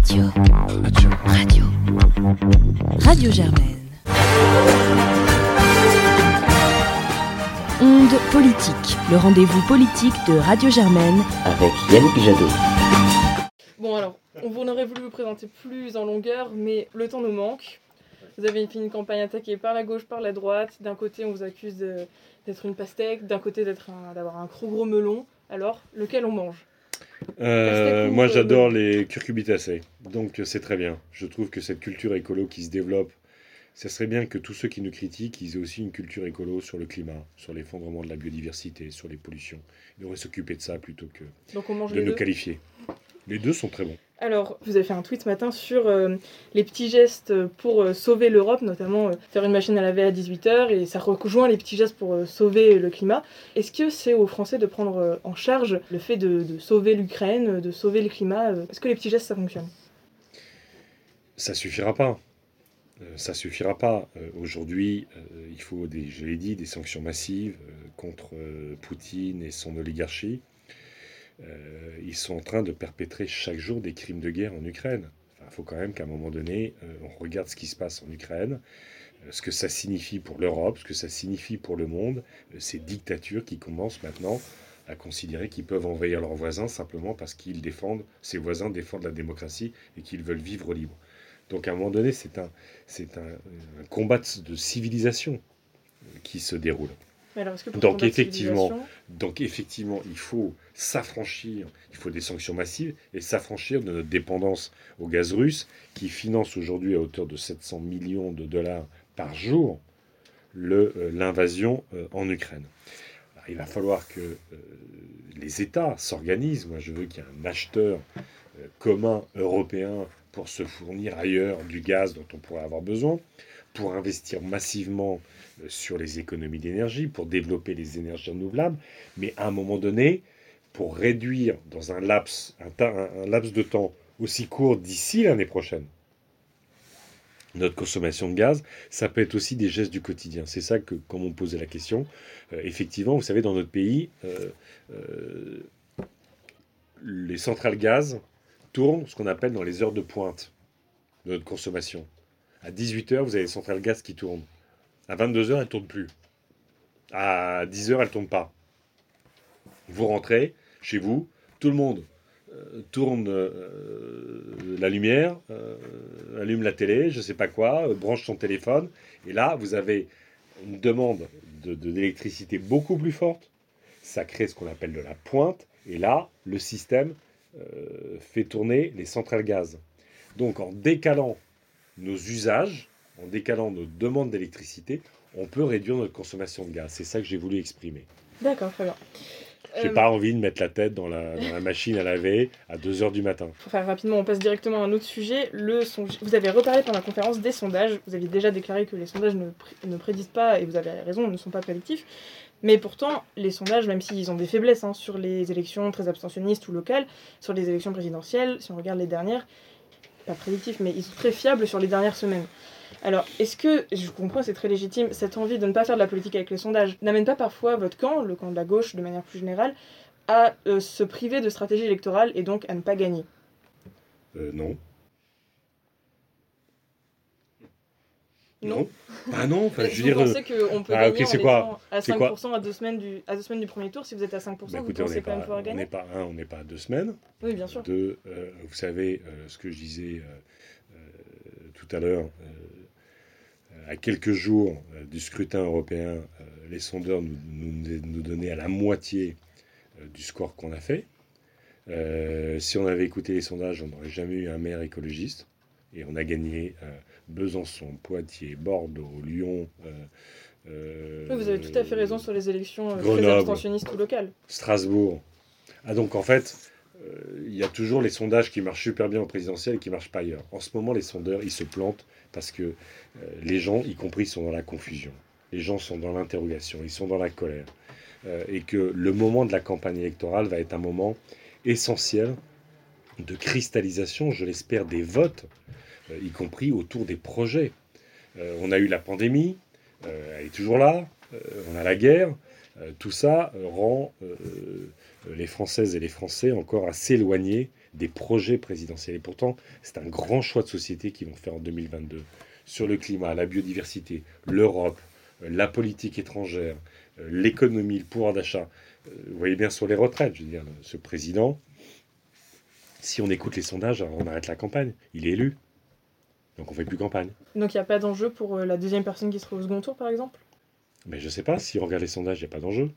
Radio. Radio. Radio. Radio Germaine. Onde politique, le rendez-vous politique de Radio Germaine avec Yannick Jadot. Bon alors, on aurait voulu vous présenter plus en longueur, mais le temps nous manque. Vous avez fait une campagne attaquée par la gauche, par la droite. D'un côté, on vous accuse d'être une pastèque, d'un côté d'avoir un, gros gros melon. Alors, lequel on mange? Euh, moi, j'adore les curcubitacées, donc c'est très bien. Je trouve que cette culture écolo qui se développe, ça serait bien que tous ceux qui nous critiquent, ils aient aussi une culture écolo sur le climat, sur l'effondrement de la biodiversité, sur les pollutions. Ils devraient s'occuper de ça plutôt que de nous qualifier. Les deux sont très bons. Alors, vous avez fait un tweet ce matin sur euh, les petits gestes pour euh, sauver l'Europe, notamment euh, faire une machine à laver à 18h, et ça rejoint les petits gestes pour sauver le climat. Est-ce que c'est aux Français de prendre en charge le fait de, sauver l'Ukraine, de sauver le climat Est-ce que les petits gestes, ça fonctionne? Ça suffira pas. ça suffira pas. Aujourd'hui, il faut, des, je l'ai dit, des sanctions massives contre Poutine et son oligarchie. Euh, ils sont en train de perpétrer chaque jour des crimes de guerre en Ukraine. Il faut quand même qu'à un moment donné, euh, on regarde ce qui se passe en Ukraine, euh, ce que ça signifie pour l'Europe, ce que ça signifie pour le monde, ces dictatures qui commencent maintenant à considérer qu'ils peuvent envahir leurs voisins simplement parce qu'ils défendent, ces voisins défendent la démocratie et qu'ils veulent vivre libre. Donc à un moment donné, c'est un, c'est un combat de civilisation qui se déroule donc effectivement, donc effectivement, il faut s'affranchir, il faut des sanctions massives et s'affranchir de notre dépendance au gaz russe qui finance aujourd'hui à hauteur de 700 millions de dollars par jour euh, l'invasion euh, en Ukraine. il va falloir que euh, les États s'organisent. Moi, je veux qu'il y ait un acheteur commun européen pour se fournir ailleurs du gaz dont on pourrait avoir besoin, pour investir massivement sur les économies d'énergie, pour développer les énergies renouvelables, mais à un moment donné, pour réduire dans un laps, de temps aussi court d'ici l'année prochaine, notre consommation de gaz, ça peut être aussi des gestes du quotidien. C'est ça que, comme on posait la question, euh, effectivement, vous savez, dans notre pays, euh, euh, les centrales gaz tournent ce qu'on appelle dans les heures de pointe de notre consommation. À 18h, vous avez les centrales gaz qui tournent. À 22h, elle ne tourne plus. À 10h, elle ne tourne pas. Vous rentrez chez vous, tout le monde euh, tourne euh, la lumière, euh, allume la télé, je ne sais pas quoi, branche son téléphone, et là, vous avez une demande d'électricité de, beaucoup plus forte. Ça crée ce qu'on appelle de la pointe, et là, le système fait tourner les centrales gaz. Donc, en décalant nos usages, en décalant nos demandes d'électricité, on peut réduire notre consommation de gaz. C'est ça que j'ai voulu exprimer. D'accord, très bien. J'ai n'ai euh, pas envie de mettre la tête dans la, machine à laver à 2h du matin. Pour faire rapidement, on passe directement à un autre sujet. Le Vous avez reparlé pendant la conférence des sondages. Vous aviez déjà déclaré que les sondages ne, ne prédisent pas, et vous avez raison, ne sont pas prédictifs. Mais pourtant, les sondages, même s'ils ont des faiblesses hein, sur les élections très abstentionnistes ou locales, sur les élections présidentielles, si on regarde les dernières, pas prédictifs, mais ils sont très fiables sur les dernières semaines. Alors, est-ce que, je comprends, c'est très légitime, cette envie de ne pas faire de la politique avec les sondages n'amène pas parfois votre camp, le camp de la gauche de manière plus générale, à euh, se priver de stratégie électorale et donc à ne pas gagner? Euh, Non. Non. Ah non, enfin, je veux dire. Vous pensez qu'on peut ah, gagner en quoi à 5% à deux, semaines du, à deux semaines du premier tour Si vous êtes à 5%, bah, vous pensez quand même pouvoir gagner On n'est pas, un, on n'est pas à deux semaines. Oui, bien sûr. Deux, euh, vous savez, ce que je disais tout à l'heure, à quelques jours euh, du scrutin européen, euh, les sondeurs nous, nous, donnaient à la moitié euh, du score qu'on a fait. si on avait écouté les sondages, on n'aurait jamais eu un maire écologiste. Et on a gagné Besançon, Poitiers, Bordeaux, Lyon. vous avez tout à fait raison sur les élections très abstentionnistes ou locales. Strasbourg. Ah donc en fait, il y a toujours les sondages qui marchent super bien au présidentiel et qui ne marchent pas ailleurs. En ce moment, les sondeurs, ils se plantent parce que euh, les gens, y compris, sont dans la confusion. Les gens sont dans l'interrogation, ils sont dans la colère. Euh, et que le moment de la campagne électorale va être un moment essentiel de cristallisation, je l'espère, des votes, euh, y compris autour des projets. on a eu la pandémie, elle est toujours là, on a la guerre, tout ça rend les Françaises et les Français encore assez éloignés des projets présidentiels. Et pourtant, c'est un grand choix de société qu'ils vont faire en 2022 sur le climat, la biodiversité, l'Europe, euh, la politique étrangère, euh, l'économie, le pouvoir d'achat. Euh, vous voyez bien sur les retraites, je veux dire, ce président, si on écoute les sondages, on arrête la campagne. Il est élu. Donc on fait plus campagne. Donc il n'y a pas d'enjeu pour la deuxième personne qui sera au second tour, par exemple? Mais je sais pas, si on regarde les sondages, il n'y a pas d'enjeu.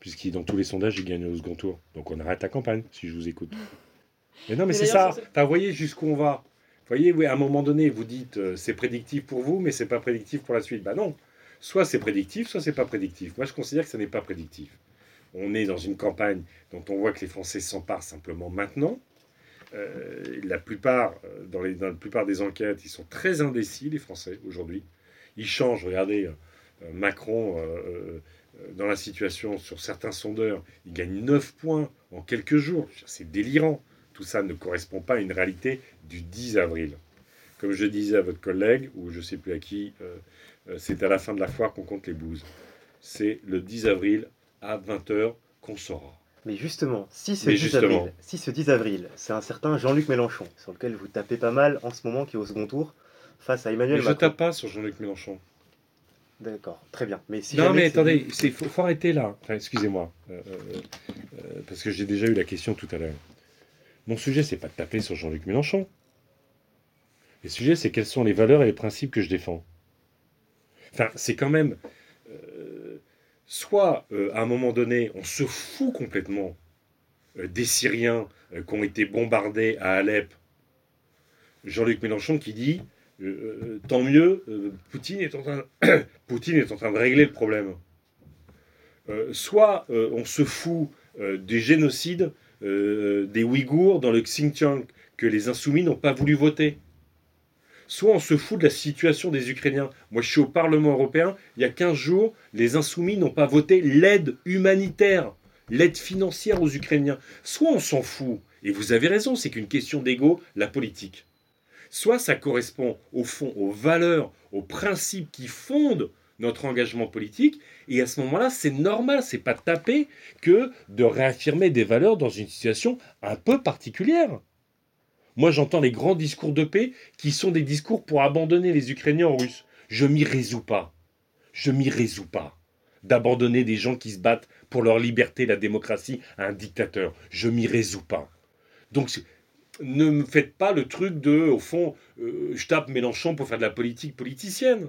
Puisqu'il dans tous les sondages, il gagne au second tour. Donc on arrête la campagne, si je vous écoute. Mais non, mais c'est ça. Vous voyez jusqu'où on va. Vous voyez, oui, à un moment donné, vous dites c'est prédictif pour vous, mais c'est pas prédictif pour la suite. Bah non soit c'est prédictif, soit c'est pas prédictif. Moi, je considère que ce n'est pas prédictif. On est dans une campagne dont on voit que les Français s'emparent simplement maintenant. Euh, la plupart, euh, dans, la plupart des enquêtes, ils sont très indécis, les Français, aujourd'hui. Ils changent. Regardez, euh, Macron, dans la situation sur certains sondeurs, il gagne 9 points en quelques jours. C'est délirant. Tout ça ne correspond pas à une réalité du 10 avril. Comme je disais à votre collègue, ou je ne sais plus à qui, c'est à la fin de la foire qu'on compte les bouses. C'est le 10 avril à 20h qu'on saura. Mais justement, si ce, 10 avril, si ce 10 avril, c'est un certain Jean-Luc Mélenchon, sur lequel vous tapez pas mal en ce moment, qui est au second tour, face à Emmanuel Macron. Je tape pas sur Jean-Luc Mélenchon. D'accord, très bien. Mais si non, mais attendez, il faut, arrêter là. excusez-moi, euh, euh, parce que j'ai déjà eu la question tout à l'heure. Mon sujet, c'est pas de taper sur Jean-Luc Mélenchon. Le sujet, c'est quelles sont les valeurs et les principes que je défends. Enfin, c'est quand même. Euh, soit, euh, à un moment donné, on se fout complètement euh, des Syriens qui ont été bombardés à Alep. Jean-Luc Mélenchon qui dit tant mieux, Poutine, est en train, Poutine est en train de régler le problème. soit on se fout des génocides des Ouïghours dans le Xinjiang que les insoumis n'ont pas voulu voter soit on se fout de la situation des Ukrainiens. Moi, je suis au Parlement européen, il y a 15 jours, les insoumis n'ont pas voté l'aide humanitaire, l'aide financière aux Ukrainiens. Soit on s'en fout, et vous avez raison, c'est qu'une question d'ego, la politique. Soit ça correspond au fond aux valeurs, aux principes qui fondent notre engagement politique, et à ce moment-là, c'est normal, c'est pas taper que de réaffirmer des valeurs dans une situation un peu particulière. Moi, j'entends les grands discours de paix qui sont des discours pour abandonner les Ukrainiens aux Russes. Je m'y résous pas. Je m'y résous pas. D'abandonner des gens qui se battent pour leur liberté, la démocratie, à un dictateur. Je m'y résous pas. Donc, ne me faites pas le truc de, au fond, euh, je tape Mélenchon pour faire de la politique politicienne.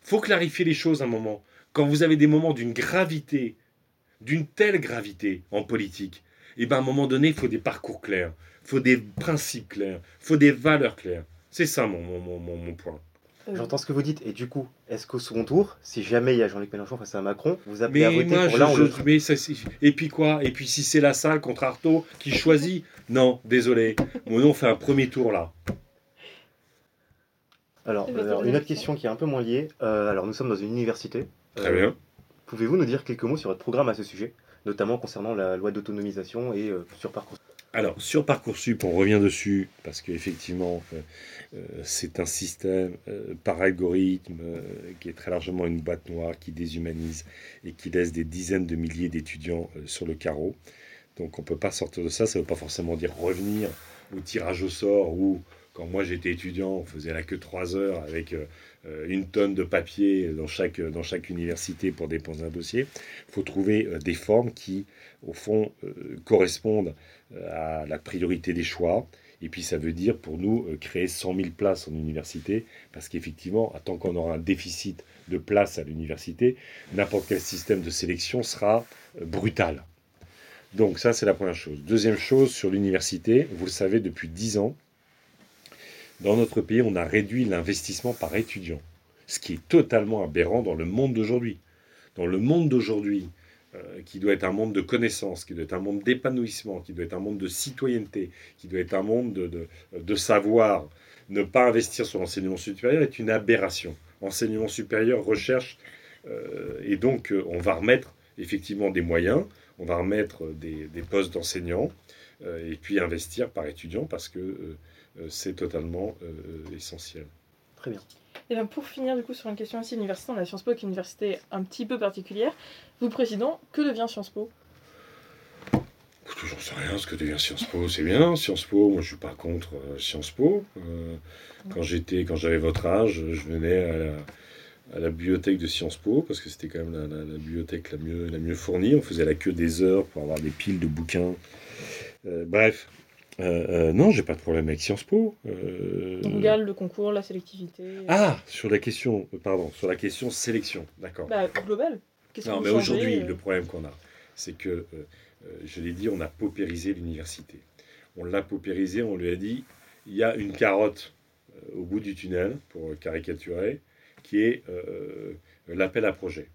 Faut clarifier les choses un moment. Quand vous avez des moments d'une gravité, d'une telle gravité en politique, et eh ben à un moment donné, il faut des parcours clairs faut des principes clairs, faut des valeurs claires. C'est ça mon, mon, mon, mon point. Euh. J'entends ce que vous dites. Et du coup, est-ce qu'au second tour, si jamais il y a Jean-Luc Mélenchon face à Macron, vous appelez à voter pour l'un ou l'autre Et puis quoi? Et puis si c'est la salle contre Artaud qui choisit? Non, désolé. Mon nom fait un premier tour là. Alors, euh, une autre question qui est un peu moins liée. Euh, alors, nous sommes dans une université. Très bien. Pouvez-vous nous dire quelques mots sur votre programme à ce sujet, notamment concernant la loi d'autonomisation et sur parcours alors, sur Parcoursup, on revient dessus parce qu'effectivement, euh, euh, c'est un système euh, par algorithme qui est très largement une boîte noire qui déshumanise et qui laisse des dizaines de milliers d'étudiants sur le carreau. Donc, on ne peut pas sortir de ça. Ça ne veut pas forcément dire revenir au tirage au sort ou quand moi j'étais étudiant, on faisait la queue trois heures avec une tonne de papier dans chaque, dans chaque université pour déposer un dossier. Il faut trouver des formes qui, au fond, correspondent à la priorité des choix. Et puis ça veut dire pour nous euh, créer 100 000 places en université, parce qu'effectivement, tant qu'on aura un déficit de places à l'université, n'importe quel système de sélection sera euh, brutal. Donc ça, c'est la première chose. Deuxième chose, sur l'université, vous le savez, depuis 10 ans, dans notre pays, on a réduit l'investissement par étudiant, ce qui est totalement aberrant dans le monde d'aujourd'hui. Dans le monde d'aujourd'hui, euh, qui doit être un monde de connaissances, qui doit être un monde d'épanouissement, qui doit être un monde de citoyenneté, qui doit être un monde de, savoir. Ne pas investir sur l'enseignement supérieur est une aberration. Enseignement supérieur, recherche, euh, et donc euh, on va remettre effectivement des moyens, on va remettre des postes d'enseignants, et puis investir par étudiant parce que c'est totalement essentiel. Très bien. Et bien pour finir du coup sur une question aussi universitaire, on a Sciences Po qui est une université un petit peu particulière. Vous président, que devient Sciences Po? J'en sais rien, ce que devient Sciences Po, c'est bien. Sciences Po, moi je suis pas contre euh, Sciences Po. Euh, quand j'étais, quand j'avais votre âge, je venais à la, à la bibliothèque de Sciences Po, parce que c'était quand même la, bibliothèque la mieux, la mieux fournie. On faisait la queue des heures pour avoir des piles de bouquins. Euh, bref, euh, non, j'ai pas de problème avec Sciences Po. On regarde le concours, la sélectivité. Ah, sur la question, pardon, sur la question sélection, d'accord. Bah, global. Non, mais aujourd'hui, le problème qu'on a, c'est que euh, je l'ai dit, on a paupérisé l'université. On l'a paupérisé, on lui a dit, il y a une carotte euh, au bout du tunnel, pour caricaturer, qui est euh, l'appel à projet.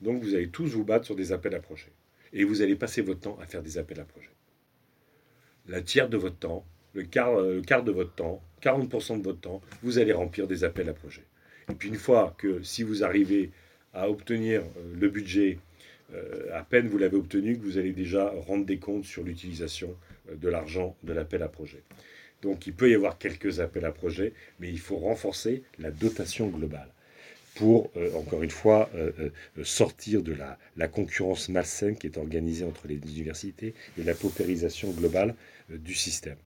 Donc vous allez tous vous battre sur des appels à projet. Et vous allez passer votre temps à faire des appels à projet. La tiers de votre temps, le quart, le quart de votre temps, 40% de votre temps, vous allez remplir des appels à projet. Et puis une fois que si vous arrivez à obtenir le budget euh, à peine vous l'avez obtenu que vous allez déjà rendre des comptes sur l'utilisation euh, de l'argent de l'appel à projet. Donc il peut y avoir quelques appels à projet, mais il faut renforcer la dotation globale pour, euh, encore une fois, sortir de la, la, concurrence malsaine qui est organisée entre les universités et la paupérisation globale du système.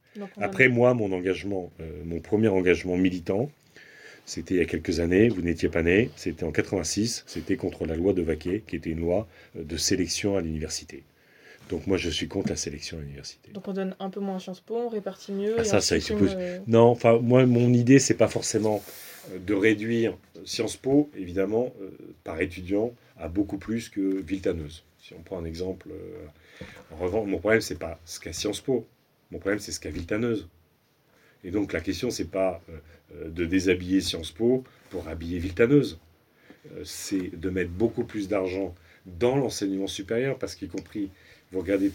Après, moi, mon engagement, mon premier engagement militant, c'était il y a quelques années, vous n'étiez pas né, c'était en 86, c'était contre la loi de Vaquet, qui était une loi euh, de sélection à l'université. Donc moi, je suis contre la sélection à l'université. Donc on donne un peu moins à Sciences Po, on répartit mieux. Ah, ça, ça euh, Non, enfin, moi, mon idée, c'est pas forcément euh, de réduire Sciences Po, évidemment, par étudiant, à beaucoup plus que Viltaneuse. Si on prend un exemple, en revanche, mon problème, c'est pas ce qu'a Sciences Po. Mon problème, c'est ce qu'a Viltaneuse. Et donc la question, c'est pas euh, de déshabiller Sciences Po pour habiller Viltaneuse. Euh, c'est de mettre beaucoup plus d'argent dans l'enseignement supérieur, parce qu'y compris, vous regardez,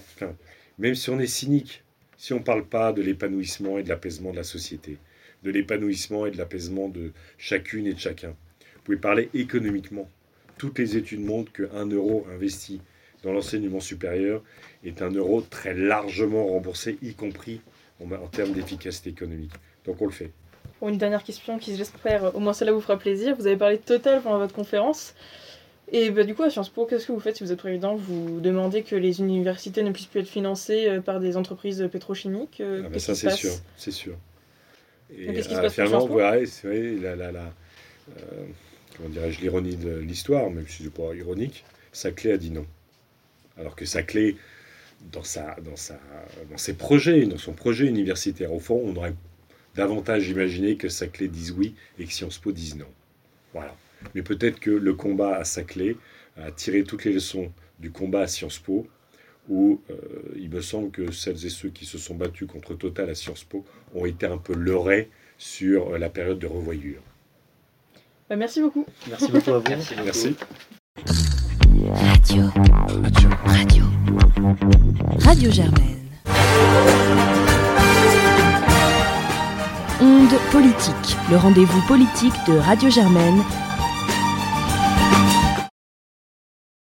même si on est cynique, si on ne parle pas de l'épanouissement et de l'apaisement de la société, de l'épanouissement et de l'apaisement de chacune et de chacun, vous pouvez parler économiquement. Toutes les études montrent qu'un euro investi dans l'enseignement supérieur est un euro très largement remboursé, y compris en termes d'efficacité économique. Donc on le fait une dernière question qui, j'espère, au moins celle-là vous fera plaisir. Vous avez parlé de Total pendant votre conférence. Et bah, du coup, à Sciences Po, qu'est-ce que vous faites si vous êtes président? Vous demandez que les universités ne puissent plus être financées euh, par des entreprises pétrochimiques euh, ah bah Ça, c'est sûr. C'est sûr. Et euh, finalement, ouais, c'est vrai, la, la, la comment dirais-je, l'ironie de l'histoire, même si c'est pas ironique, Saclay a dit non. Alors que Saclay, dans, sa, dans, sa, dans ses projets, dans son projet universitaire, au fond, on aurait davantage imaginer que Saclay dise oui et que Sciences Po dise non. Voilà. Mais peut-être que le combat à Saclay a tiré toutes les leçons du combat à Sciences Po, où euh, il me semble que celles et ceux qui se sont battus contre Total à Sciences Po ont été un peu leurrés sur euh, la période de revoyure. Bah, merci beaucoup. Merci beaucoup à vous. Merci. Radio. Radio. Radio. Radio Germaine. Onde politique, le rendez-vous politique de Radio Germaine